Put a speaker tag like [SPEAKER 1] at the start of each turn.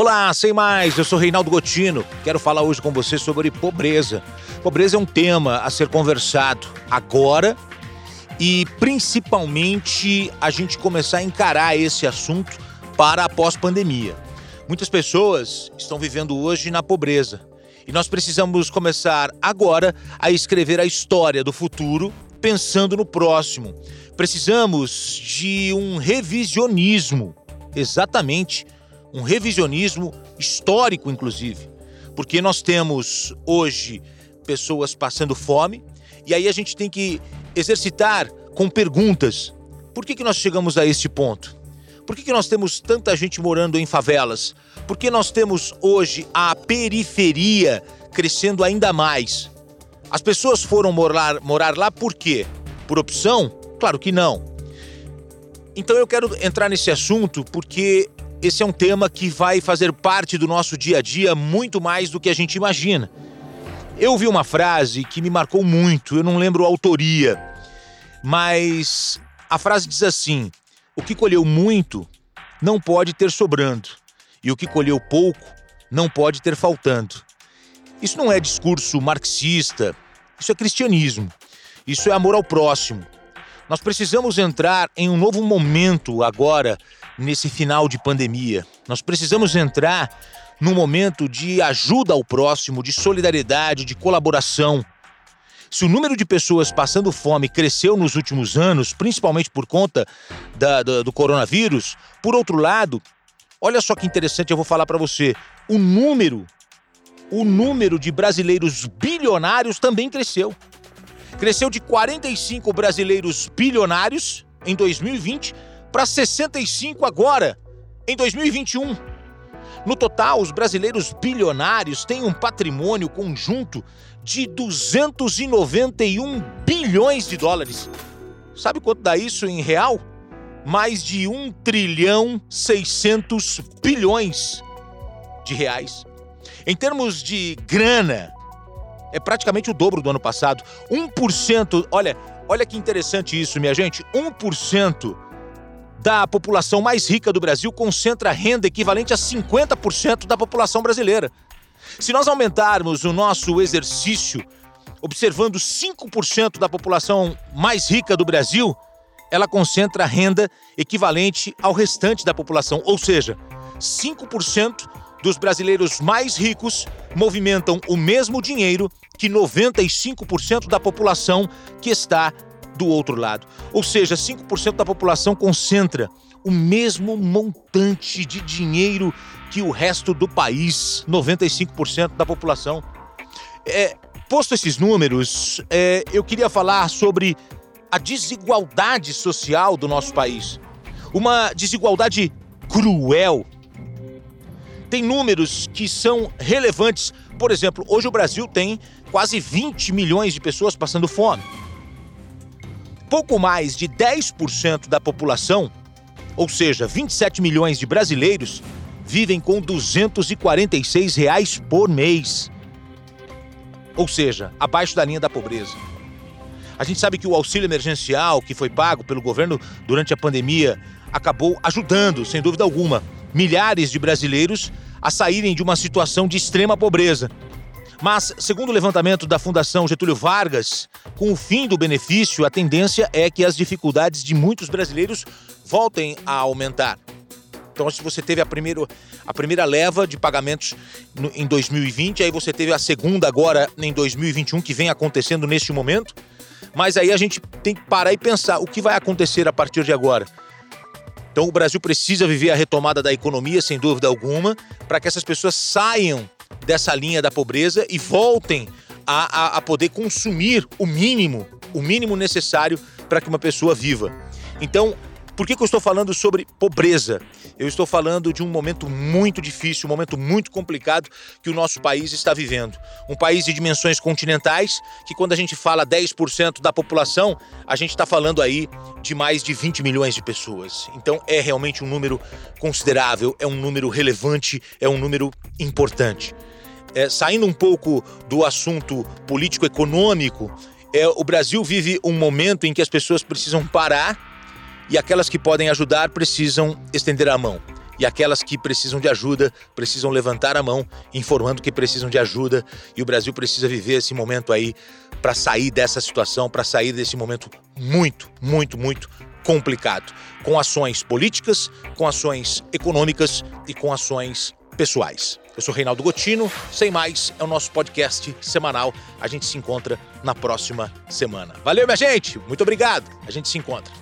[SPEAKER 1] Olá, sem mais, eu sou Reinaldo Gotino. Quero falar hoje com você sobre pobreza. Pobreza é um tema a ser conversado agora e principalmente a gente começar a encarar esse assunto para a pós-pandemia. Muitas pessoas estão vivendo hoje na pobreza e nós precisamos começar agora a escrever a história do futuro pensando no próximo. Precisamos de um revisionismo, exatamente, um revisionismo histórico, inclusive, porque nós temos hoje pessoas passando fome e aí a gente tem que exercitar com perguntas. Por que, que nós chegamos a este ponto? Por que, que nós temos tanta gente morando em favelas? Por que nós temos hoje a periferia crescendo ainda mais? As pessoas foram morar, morar lá por quê? Por opção? Claro que não. Então eu quero entrar nesse assunto porque esse é um tema que vai fazer parte do nosso dia a dia muito mais do que a gente imagina. Eu vi uma frase que me marcou muito, eu não lembro a autoria, mas a frase diz assim: o que colheu muito não pode ter sobrando, e o que colheu pouco não pode ter faltando. Isso não é discurso marxista, isso é cristianismo, isso é amor ao próximo. Nós precisamos entrar em um novo momento agora, nesse final de pandemia. Nós precisamos entrar num momento de ajuda ao próximo, de solidariedade, de colaboração. Se o número de pessoas passando fome cresceu nos últimos anos, principalmente por conta da, da, do coronavírus, por outro lado, olha só que interessante, eu vou falar para você: o número, o número de brasileiros bilionários também cresceu. Cresceu de 45 brasileiros bilionários em 2020 para 65 agora, em 2021. No total, os brasileiros bilionários têm um patrimônio conjunto de 291 bilhões de dólares. Sabe quanto dá isso em real? Mais de 1 trilhão 600 bilhões de reais. Em termos de grana, é praticamente o dobro do ano passado. 1%, olha, olha que interessante isso, minha gente. 1% da população mais rica do Brasil concentra renda equivalente a 50% da população brasileira. Se nós aumentarmos o nosso exercício observando 5% da população mais rica do Brasil, ela concentra renda equivalente ao restante da população, ou seja, 5% dos brasileiros mais ricos movimentam o mesmo dinheiro que 95% da população que está do outro lado. Ou seja, 5% da população concentra o mesmo montante de dinheiro que o resto do país, 95% da população. É, posto esses números, é, eu queria falar sobre a desigualdade social do nosso país. Uma desigualdade cruel. Tem números que são relevantes. Por exemplo, hoje o Brasil tem quase 20 milhões de pessoas passando fome pouco mais de 10% da população, ou seja, 27 milhões de brasileiros, vivem com 246 reais por mês. Ou seja, abaixo da linha da pobreza. A gente sabe que o auxílio emergencial que foi pago pelo governo durante a pandemia acabou ajudando, sem dúvida alguma, milhares de brasileiros a saírem de uma situação de extrema pobreza. Mas, segundo o levantamento da Fundação Getúlio Vargas, com o fim do benefício, a tendência é que as dificuldades de muitos brasileiros voltem a aumentar. Então, se você teve a, primeiro, a primeira leva de pagamentos no, em 2020, aí você teve a segunda agora em 2021, que vem acontecendo neste momento. Mas aí a gente tem que parar e pensar o que vai acontecer a partir de agora. Então, o Brasil precisa viver a retomada da economia, sem dúvida alguma, para que essas pessoas saiam dessa linha da pobreza e voltem a, a, a poder consumir o mínimo, o mínimo necessário para que uma pessoa viva. Então, por que, que, eu estou falando sobre pobreza? Eu estou falando de um momento muito difícil, um momento muito complicado que o nosso país está vivendo. Um país de dimensões continentais, que quando a gente fala 10% da população, a gente está falando aí de mais de 20 milhões de pessoas. Então é realmente um número considerável, é um número relevante, é um número importante. É, saindo um pouco do assunto político-econômico, é, o Brasil vive um momento em que as pessoas precisam parar e aquelas que podem ajudar precisam estender a mão. e aquelas que precisam de ajuda precisam levantar a mão, informando que precisam de ajuda e o Brasil precisa viver esse momento aí para sair dessa situação, para sair desse momento muito, muito, muito complicado, com ações políticas, com ações econômicas e com ações pessoais. Eu sou Reinaldo Gotino, sem mais, é o nosso podcast semanal. A gente se encontra na próxima semana. Valeu, minha gente, muito obrigado. A gente se encontra.